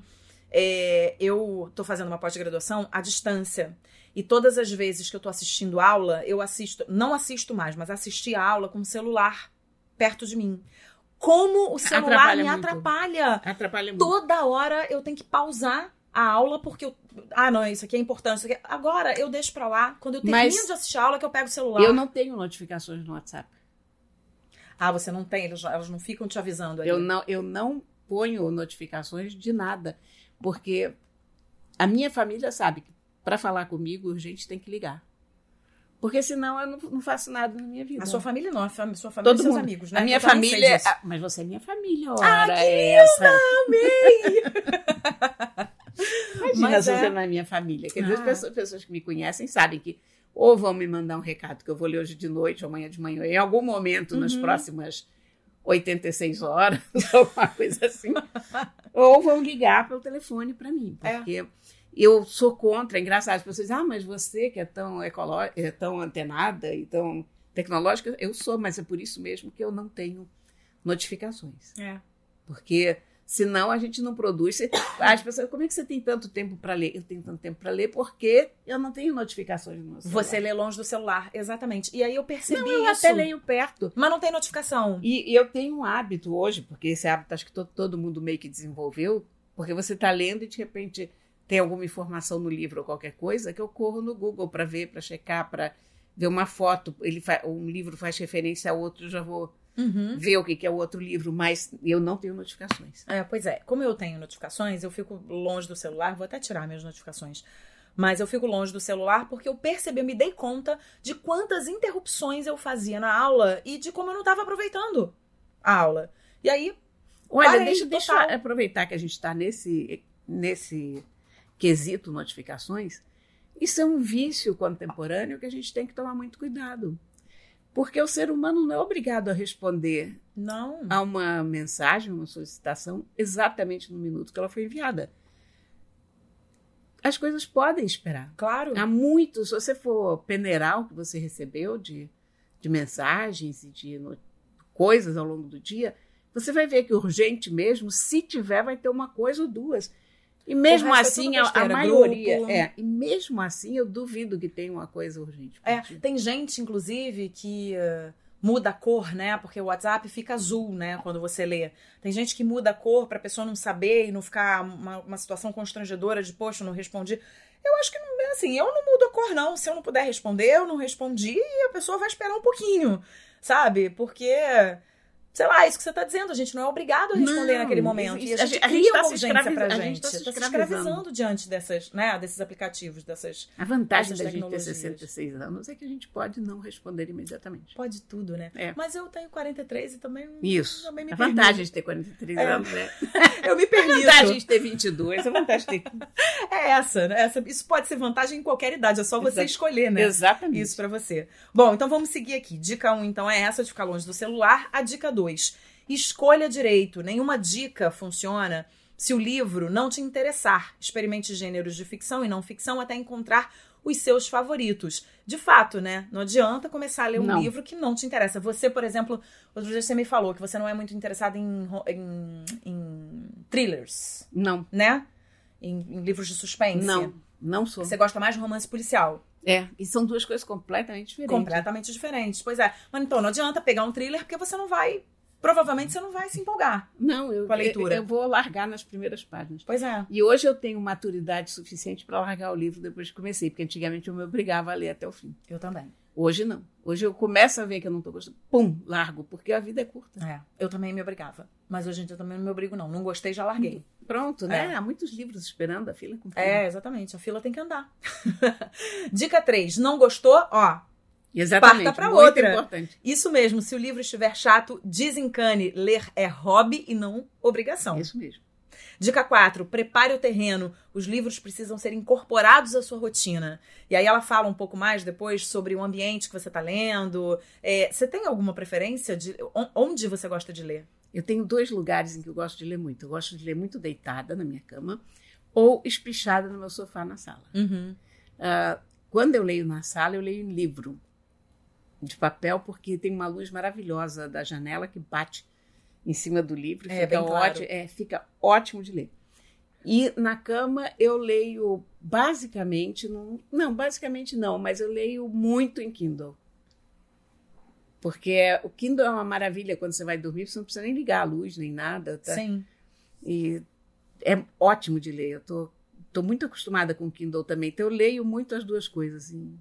é, eu tô fazendo uma pós-graduação à distância. E todas as vezes que eu tô assistindo aula, eu assisto, não assisto mais, mas assisti a aula com o celular perto de mim. Como o celular Atrapalha me muito. atrapalha. Atrapalha muito. Toda hora eu tenho que pausar a aula porque eu. Ah, não, isso aqui é importante. Isso aqui é- Agora eu deixo pra lá. Quando eu termino Mas- de assistir a aula, que eu pego o celular. Eu não tenho notificações no WhatsApp. Ah, você não tem? Eles- Elas não ficam te avisando ali. Eu não, eu não ponho notificações de nada, porque a minha família sabe que para falar comigo, urgente tem que ligar. Porque senão eu não, não faço nada na minha vida. A sua família não, a fam- sua família Todo e seus mundo. amigos, né? A minha Eu família. Ah, mas você é minha família, Ah, ora que é essa. Amei! Imagina Mas se é- não é minha família. Quer dizer, as Ah. pessoas, pessoas que me conhecem sabem que ou vão me mandar um recado que eu vou ler hoje de noite ou amanhã de manhã, em algum momento nas Uhum. próximas 86 horas, alguma coisa assim. ou vão ligar pelo telefone para mim. É. Porque eu sou contra, é engraçado, as pessoas dizem, ah, mas você que é tão, ecoló é tão antenada e tão tecnológica, eu sou, mas é por isso mesmo que eu não tenho notificações. É. Porque senão a gente não produz. As pessoas, como é que você tem tanto tempo para ler? Eu tenho tanto tempo para ler porque eu não tenho notificações no meu celular. Você lê longe do celular, exatamente. E aí eu percebi não, eu isso. até leio perto. Mas não tem notificação. E, e eu tenho um hábito hoje, porque esse hábito acho que todo, todo mundo meio que desenvolveu, porque você está lendo e de repente tem alguma informação no livro ou qualquer coisa que eu corro no Google para ver, para checar, para ver uma foto. Ele fa- um livro faz referência a outro, eu já vou Uhum. ver o que que é o outro livro, mas eu não tenho notificações. É, pois é. Como eu tenho notificações, eu fico longe do celular. Vou até tirar minhas notificações. Mas eu fico longe do celular porque eu percebi, eu me dei conta de quantas interrupções eu fazia na aula e de como eu não estava aproveitando a aula. E aí, Olha, Parei, deixa, deixa eu aproveitar que a gente está nesse, nesse quesito notificações. Isso é um vício contemporâneo que a gente tem que tomar muito cuidado. Porque o ser humano não é obrigado a responder não. a uma mensagem, uma solicitação, exatamente no minuto que ela foi enviada. As coisas podem esperar. Claro. Há muitos, se você for peneirar o que você recebeu de, de mensagens e de no- coisas ao longo do dia, você vai ver que urgente mesmo, se tiver, vai ter uma coisa ou duas. E mesmo é assim, a, a besteira, maioria. grupo. É, e mesmo assim, eu duvido que tenha uma coisa urgente. É, tem gente, inclusive, que eh, muda a cor, né? Porque o WhatsApp fica azul, né? Quando você lê. Tem gente que muda a cor pra pessoa não saber e não ficar uma, uma situação constrangedora de, poxa, eu não respondi. Eu acho que não é assim. Eu não mudo a cor, não. Se eu não puder responder, eu não respondi e a pessoa vai esperar um pouquinho, sabe? Porque. Sei lá, isso que você tá dizendo, a gente não é obrigado a responder Não, naquele momento. isso- a a gente gente- a cria gente tá uma se urgência pra escraviza- a gente. gente tá se Tá se escravizando. diante dessas, né, desses aplicativos, dessas. A vantagem essas da gente ter tecnologias. 66 anos é que a gente pode não responder imediatamente. Pode tudo, né? É. Mas eu tenho 43 e também. Isso. Também me a vantagem de ter 43 É. anos, né? Eu me A permito. vantagem de ter 22, a vantagem de ter. É essa, né? essa. Isso pode ser vantagem em qualquer idade, é só você escolher, né? Exatamente. Isso pra você. Bom, então vamos seguir aqui. Dica 1, então, é essa de ficar longe do celular. A dica 2, escolha direito. Nenhuma dica funciona se o livro não te interessar. Experimente gêneros de ficção e não ficção até encontrar os seus favoritos. De fato, né? Não adianta começar a ler um Não. livro que não te interessa. Você, por exemplo, outro dia você me falou que você não é muito interessado em, em, em thrillers, Não, né? Em, em livros de suspense. não, não sou. Você gosta mais de romance policial. É, e são duas coisas completamente diferentes. Completamente diferentes. Pois é. Mas então, não adianta pegar um thriller porque você não vai. Provavelmente você não vai se empolgar. Não, eu, Com a leitura. eu, eu vou largar nas primeiras páginas. Pois é. E hoje eu tenho maturidade suficiente para largar o livro depois que comecei, porque antigamente eu me obrigava a ler até o fim. Eu também. Hoje não. Hoje eu começo a ver que eu não estou gostando, pum, largo, porque a vida é curta. É. Eu também me obrigava. Mas hoje em dia eu também não me obrigo, não. Não gostei, já larguei. Pronto, né? É. Há muitos livros esperando a fila com fila. É, exatamente. A fila tem que andar. Dica 3. Não gostou? Ó, Exatamente. Parta pra muito outra. importante. isso mesmo. Se o livro estiver chato, desencane. Ler é hobby e não obrigação. Isso mesmo. Dica 4, prepare o terreno. Os livros precisam ser incorporados à sua rotina. E aí ela fala um pouco mais depois sobre o ambiente que você está lendo. É, você tem alguma preferência de onde você gosta de ler? Eu tenho dois lugares em que eu gosto de ler muito. Eu gosto de ler muito deitada na minha cama ou espichada no meu sofá na sala. Uhum. Uh, quando eu leio na sala, eu leio em livro de papel, porque tem uma luz maravilhosa da janela que bate em cima do livro. É, fica, claro. ótimo, é, fica ótimo de ler. E na cama eu leio basicamente, não, não, basicamente não, mas eu leio muito em Kindle. Porque o Kindle é uma maravilha quando você vai dormir, você não precisa nem ligar a luz nem nada. Tá? Sim. E é ótimo de ler. Eu tô, tô muito acostumada com o Kindle também. Então eu leio muito as duas coisas, em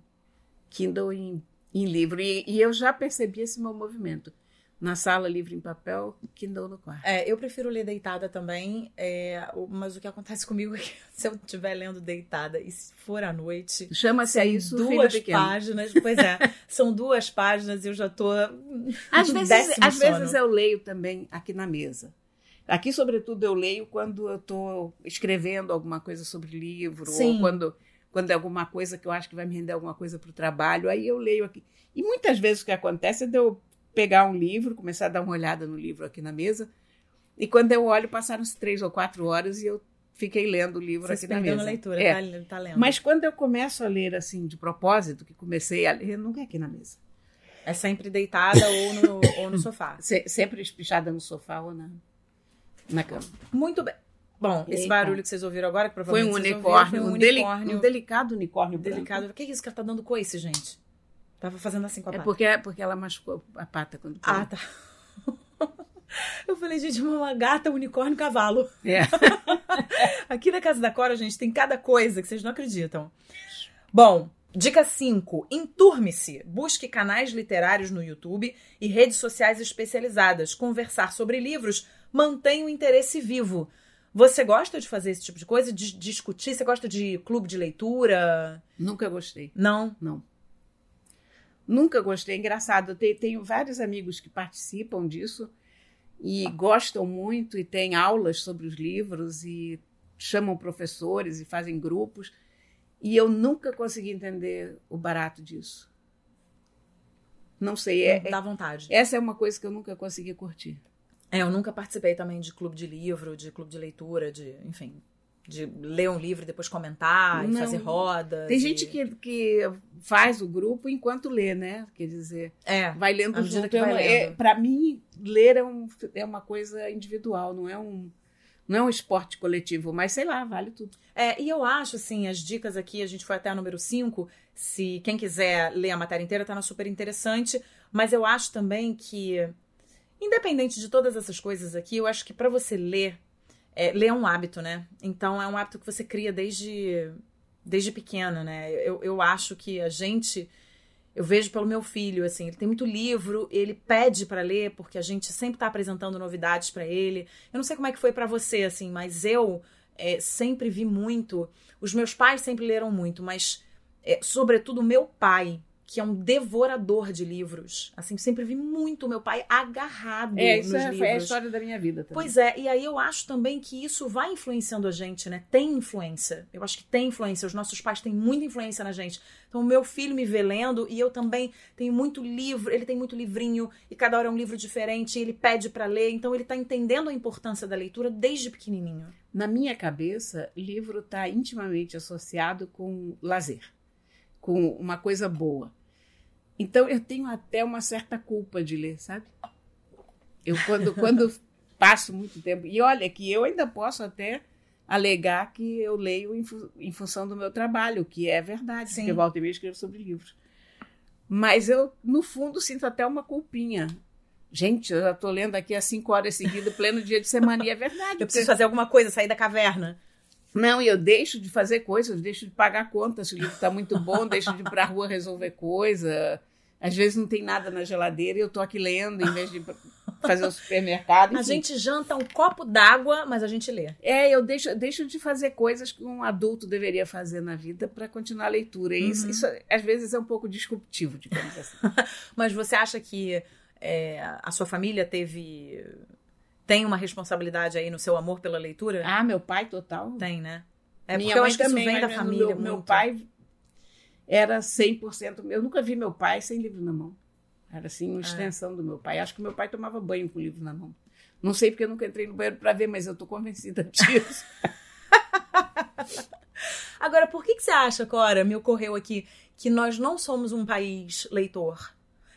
Kindle e em, em livro. E, e eu já percebi esse meu movimento na sala livre em papel, Kindle no quarto. É, eu prefiro ler deitada também, é, mas o que acontece comigo é que se eu estiver lendo deitada e se for à noite. Chama-se a isso duas páginas. Pois é, são duas páginas e eu já tô. Às vezes, às vezes eu leio também aqui na mesa. Aqui, sobretudo, eu leio quando eu estou escrevendo alguma coisa sobre livro, Sim. ou quando, quando é alguma coisa que eu acho que vai me render alguma coisa para o trabalho, aí eu leio aqui. E muitas vezes o que acontece é de eu pegar um livro, começar a dar uma olhada no livro aqui na mesa. E quando eu olho, passaram-se três ou quatro horas e eu fiquei lendo o livro Você aqui na mesa. leitura, é. tá, tá, lendo. Mas quando eu começo a ler assim, de propósito, que comecei a ler, nunca é aqui na mesa. É sempre deitada ou no, ou no sofá. Se, sempre espichada no sofá ou na, na cama. Muito bem. Bom, esse Eita. barulho que vocês ouviram agora, que Foi provavelmente um vocês unicórnio, ouviram, um, foi um deli- unicórnio. um delicado unicórnio delicado. branco. O que é isso que ela tá dando coice, gente? Tava fazendo assim com a É pata. porque, porque ela machucou a pata quando Ah, tá. Eu falei, gente, uma gata, unicórnio, cavalo. É. Aqui na casa da Cora, gente, tem cada coisa que vocês não acreditam. Bom, dica 5. Enturme-se. Busque canais literários no YouTube e redes sociais especializadas. Conversar sobre livros mantém o interesse vivo. Você gosta de fazer esse tipo de coisa? De discutir? Você gosta de clube de leitura? Nunca gostei. Não? Não. Nunca gostei. Engraçado, eu te- tenho vários amigos que participam disso e gostam muito e têm aulas sobre os livros e chamam professores e fazem grupos. E eu nunca consegui entender o barato disso. Não sei. É, Dá vontade. essa é uma coisa que eu nunca consegui curtir. É, eu nunca participei também de clube de livro, de clube de leitura, de, enfim, de ler um livro e depois comentar e Não. fazer rodas. Tem e- gente que, que faz o grupo enquanto lê, né? Quer dizer, É, vai lendo junto. que vai É, lendo. Para mim, ler é, um, é uma coisa individual, não é um não é um esporte coletivo, mas sei lá, vale tudo. É, e eu acho, assim, as dicas aqui, a gente foi até a número 5. Se quem quiser ler a matéria inteira, tá na super interessante. Mas eu acho também que, independente de todas essas coisas aqui, eu acho que para você ler, é, ler é um hábito, né? Então é um hábito que você cria desde, desde pequena, né? Eu, eu acho que a gente. Eu vejo pelo meu filho, assim, ele tem muito livro, ele pede para ler, porque a gente sempre tá apresentando novidades para ele. Eu não sei como é que foi para você, assim, mas eu é, sempre vi muito. Os meus pais sempre leram muito, mas é, sobretudo meu pai, que é um devorador de livros. Assim, sempre vi muito meu pai agarrado É, isso nos é, livros. foi a história da minha vida também. Pois é, e aí eu acho também que isso vai influenciando a gente, né? Tem influência. Eu acho que tem influência. Os nossos pais têm muita influência na gente. Então, o meu filho me vê lendo e eu também tenho muito livro. Ele tem muito livrinho e cada hora é um livro diferente. E ele pede para ler. Então, ele tá entendendo a importância da leitura desde pequenininho. Na minha cabeça, livro está intimamente associado com lazer, com uma coisa boa. Então eu tenho até uma certa culpa de ler, sabe? Eu quando, quando passo muito tempo. E olha que eu ainda posso até alegar que eu leio em, fu- em função do meu trabalho, que é verdade, Sim. porque volta e meia eu escrevo sobre livros. Mas eu, no fundo, sinto até uma culpinha. Gente, eu já estou lendo aqui há cinco horas seguidas, pleno dia de semana, e é verdade. Eu preciso fazer alguma coisa, sair da caverna. Não, e eu deixo de fazer coisas, deixo de pagar conta se o livro está muito bom, deixo de ir para a rua resolver coisa. Às vezes não tem nada na geladeira e eu tô aqui lendo em vez de fazer o supermercado. A enfim. gente janta um copo d'água, mas a gente lê. É, eu deixo, deixo de fazer coisas que um adulto deveria fazer na vida para continuar a leitura. E isso, Uhum. isso, às vezes é um pouco disruptivo, digamos assim. Mas você acha que é, a sua família teve tem uma responsabilidade aí no seu amor pela leitura? Ah, meu pai total. Tem, né? É Minha porque eu acho que isso vem da família. Meu, meu pai era 100%. Eu nunca vi meu pai sem livro na mão. Era assim, É. uma extensão do meu pai. Acho que meu pai tomava banho com o livro na mão. Não sei porque eu nunca entrei no banheiro para ver, mas eu tô convencida disso. Agora, por que, que você acha, Cora, me ocorreu aqui, que nós não somos um país leitor?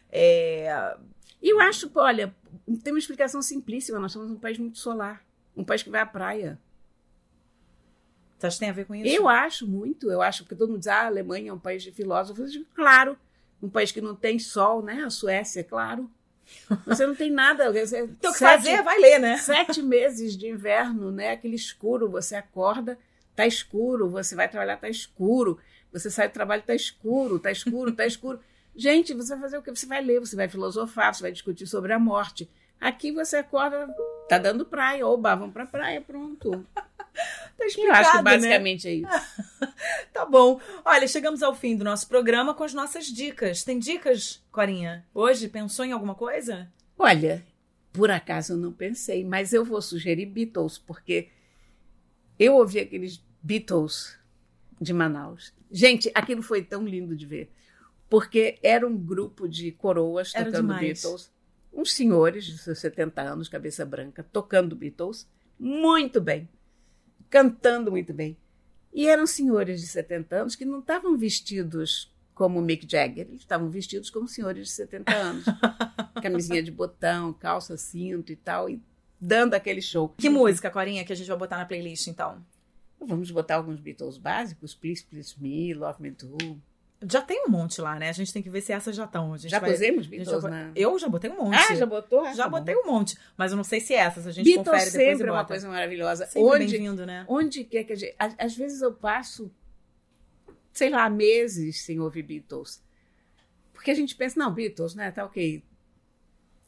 É, E eu acho olha, tem uma explicação simplíssima. Nós somos um país muito solar. Um país que vai à praia. Você acha que tem a ver com isso? Eu acho muito. Eu acho, porque todo mundo diz, ah, a Alemanha é um país de filósofos. Digo, claro. Um país que não tem sol, né? A Suécia, claro. Você não tem nada. Você, Tem o que fazer, vai ler, né? Sete meses de inverno, né? Aquele escuro, você acorda, tá escuro, você vai trabalhar, tá escuro, você sai do trabalho, tá escuro, tá escuro, tá escuro. Gente, você vai fazer o quê? Você vai ler, você vai filosofar, você vai discutir sobre a morte. Aqui você acorda, tá dando praia, oba, vamos pra praia, pronto. Tá Eu explicado, acho que né? basicamente é isso. Tá bom. Olha, chegamos ao fim do nosso programa com as nossas dicas. Tem dicas, Corinha? Hoje pensou em alguma coisa? Olha, por acaso eu não pensei, mas eu vou sugerir Beatles, porque eu ouvi aqueles Beatles de Manaus. Gente, aquilo foi tão lindo de ver, porque era um grupo de coroas Era tocando demais. Beatles, uns senhores de seus 70 anos, cabeça branca, tocando Beatles muito bem, cantando muito bem. E eram senhores de 70 anos que não estavam vestidos como Mick Jagger, eles estavam vestidos como senhores de 70 anos. Camisinha de botão, calça, cinto e tal, e dando aquele show. Que música, Corinha, que a gente vai botar na playlist, então? Vamos botar alguns Beatles básicos, Please Please Me, Love Me Too. Já tem um monte lá, né? A gente tem que ver se essas já estão. A gente Já vai- pusemos Beatles já- na... Eu já botei um monte. Ah, já botou? Ah, Já tá bom. botei um monte. Mas eu não sei se essas. A gente Beatles confere depois sempre e é uma bota. coisa maravilhosa. Sempre onde, bem-vindo, né? onde quer que a gente... Às, às vezes eu passo, sei lá, meses sem ouvir Beatles. Porque a gente pensa, não, Beatles, né, tá ok.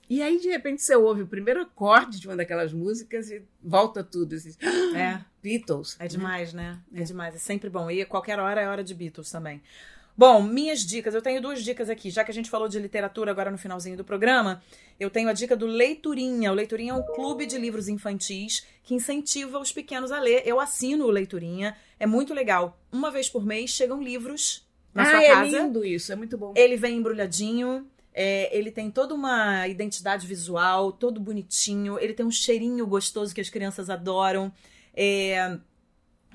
E aí, de repente, você ouve o primeiro acorde de uma daquelas músicas e volta tudo. Assim, É. Beatles. É demais, né? É. É. demais. É sempre bom. E qualquer hora é hora de Beatles também. Bom, minhas dicas. Eu tenho duas dicas aqui. Já que a gente falou de literatura agora no finalzinho do programa, eu tenho a dica do Leiturinha. O Leiturinha é um clube de livros infantis que incentiva os pequenos a ler. Eu assino o Leiturinha. É muito legal. Uma vez por mês chegam livros na ah, sua é casa. lindo isso, é muito bom. Ele vem embrulhadinho. é, ele tem toda uma identidade visual, todo bonitinho. Ele tem um cheirinho gostoso que as crianças adoram. É,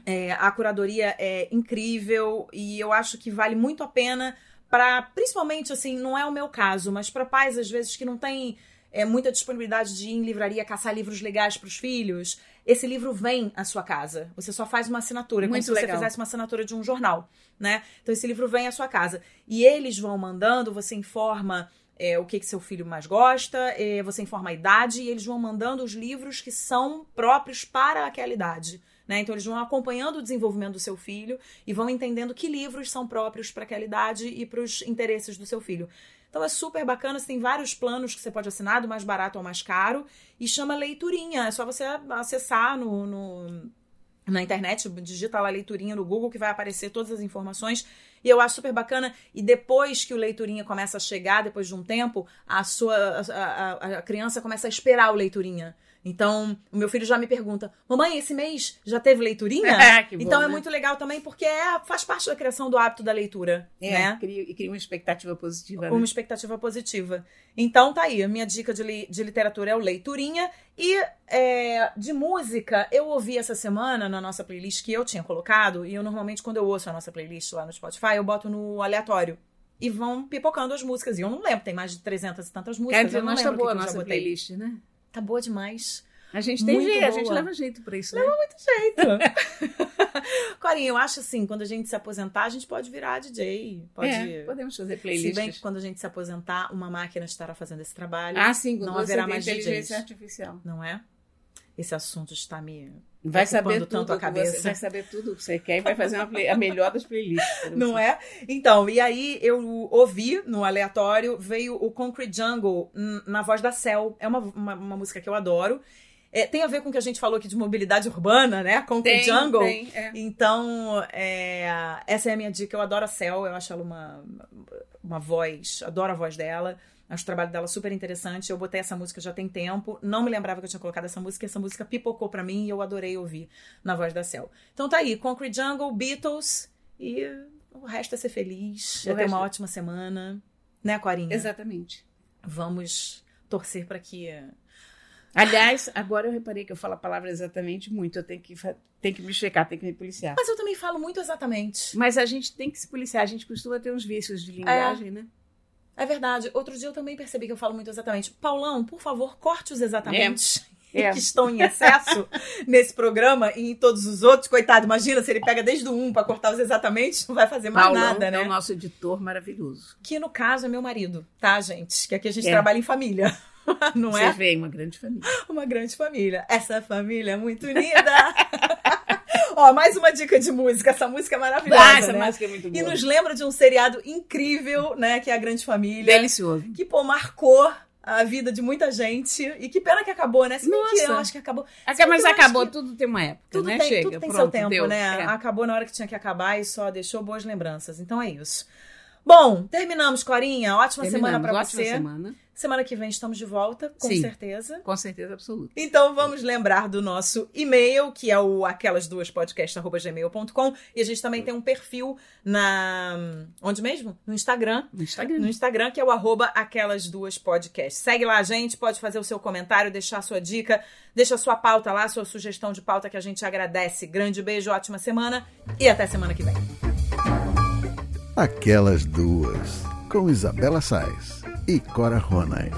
é, a curadoria é incrível e eu acho que vale muito a pena para, principalmente assim, não é o meu caso, mas para pais às vezes que não têm é, muita disponibilidade de ir em livraria caçar livros legais para os filhos. Esse livro vem à sua casa. Você só faz uma assinatura, é como Muito se você fizesse uma assinatura de um jornal, né? Então esse livro vem à sua casa e eles vão mandando, você informa é, o que, que seu filho mais gosta, é, você informa a idade e eles vão mandando os livros que são próprios para aquela idade. Né? Então eles vão acompanhando o desenvolvimento do seu filho e vão entendendo que livros são próprios para aquela idade e para os interesses do seu filho. Então é super bacana, você tem vários planos que você pode assinar, do mais barato ao mais caro, e chama Leiturinha. É só você acessar no, no- na internet, digita lá Leiturinha no Google que vai aparecer todas as informações. E eu acho super bacana. E depois que o Leiturinha começa a chegar, depois de um tempo, a sua a, a- a criança começa a esperar o Leiturinha. Então, o meu filho já me pergunta: Mamãe, esse mês já teve leiturinha? Que bom, então é né? muito legal também, porque é, faz parte da criação do hábito da leitura. É, né? cria, e cria uma expectativa positiva. né? Uma expectativa positiva. Então tá aí, a minha dica de, li- de literatura é o Leiturinha. E é, de música, eu ouvi essa semana na nossa playlist que eu tinha colocado, e eu normalmente, quando eu ouço a nossa playlist lá no Spotify, eu boto no aleatório. E vão pipocando as músicas. E eu não lembro, tem mais de 300 e tantas músicas. Quer dizer, eu não nós tá boa a nossa playlist, né? Tá boa demais. A gente tem Muito jeito, a gente leva jeito pra isso, né? Jeito. Corinha, eu acho assim, quando a gente se aposentar, a gente pode virar DJ. Pode. É, podemos fazer se playlists. bem que quando a gente se aposentar, uma máquina estará fazendo esse trabalho. Ah, sim, não haverá mais inteligência DJs. artificial. Não é? Esse assunto está me. Vai saber tanto tudo a cabeça. Você, vai saber tudo que você quer e vai fazer uma play- a melhor das playlists. Não você. é? Então, e aí eu ouvi no aleatório, veio o Concrete Jungle na voz da Cell. É uma, uma, uma música que eu adoro. É, tem a ver com o que a gente falou aqui de mobilidade urbana, né? Concrete Tem, Jungle. tem, é. Então, é, essa é a minha dica. Eu adoro a Cell, eu acho ela uma uma voz, adoro a voz dela. Acho o trabalho dela super interessante. Eu botei essa música já tem tempo. Não me lembrava que eu tinha colocado essa música. Essa música pipocou pra mim e eu adorei ouvir na voz da Cell. Então tá aí, Concrete Jungle, Beatles e o resto é ser feliz. É ter uma ótima semana. Né, Corinha? Exatamente. Vamos torcer pra que. Aliás, agora eu reparei que eu falo a palavra exatamente muito. Eu tenho que, tenho que me checar, tenho que me policiar. Mas eu também falo muito exatamente. Mas a gente tem que se policiar. A gente costuma ter uns vícios de linguagem, né? É verdade. Outro dia eu também percebi que eu falo muito exatamente. Paulão, por favor, corte os exatamente. É. É. Que estão em excesso nesse programa e em todos os outros. Coitado, imagina se ele pega desde o 1 pra cortar os exatamente, não vai fazer mais Paulão nada, né? é o nosso editor maravilhoso. Que no caso é meu marido, tá, gente? Que aqui a gente É. trabalha em família. Não Vocês é? veem uma grande família. Uma grande família. Essa família é muito unida. Ó, mais uma dica de música. Essa música é maravilhosa. Ah, essa né? música é muito E boa. nos lembra de um seriado incrível, né? Que é a Grande Família. Delicioso. que, pô, marcou a vida de muita gente. E que pena que acabou, né? Se bem que eu acho que acabou. Aca- Mas acabou, tudo tem uma época, Tudo né? tem, Chega, tudo tem pronto, seu tempo, né? É. Acabou na hora que tinha que acabar e só deixou boas lembranças. Então é isso. Bom, terminamos, Corinha. Ótima semana Terminamos. pra Ótima você. semana. Semana que vem estamos de volta, com Sim. certeza. Com certeza absoluta. Então vamos lembrar do nosso e-mail, que é o aquelas duas podcast@gmail.com, e a gente também tem um perfil na onde mesmo? No Instagram. No Instagram. No Instagram, que é o arroba aquelas duas podcasts. Segue lá a gente, pode fazer o seu comentário, deixar a sua dica, deixa a sua pauta lá, a sua sugestão de pauta que a gente agradece. Grande beijo, ótima semana e até semana que vem. Aquelas duas, com Isabela Sais e Cora Ronay.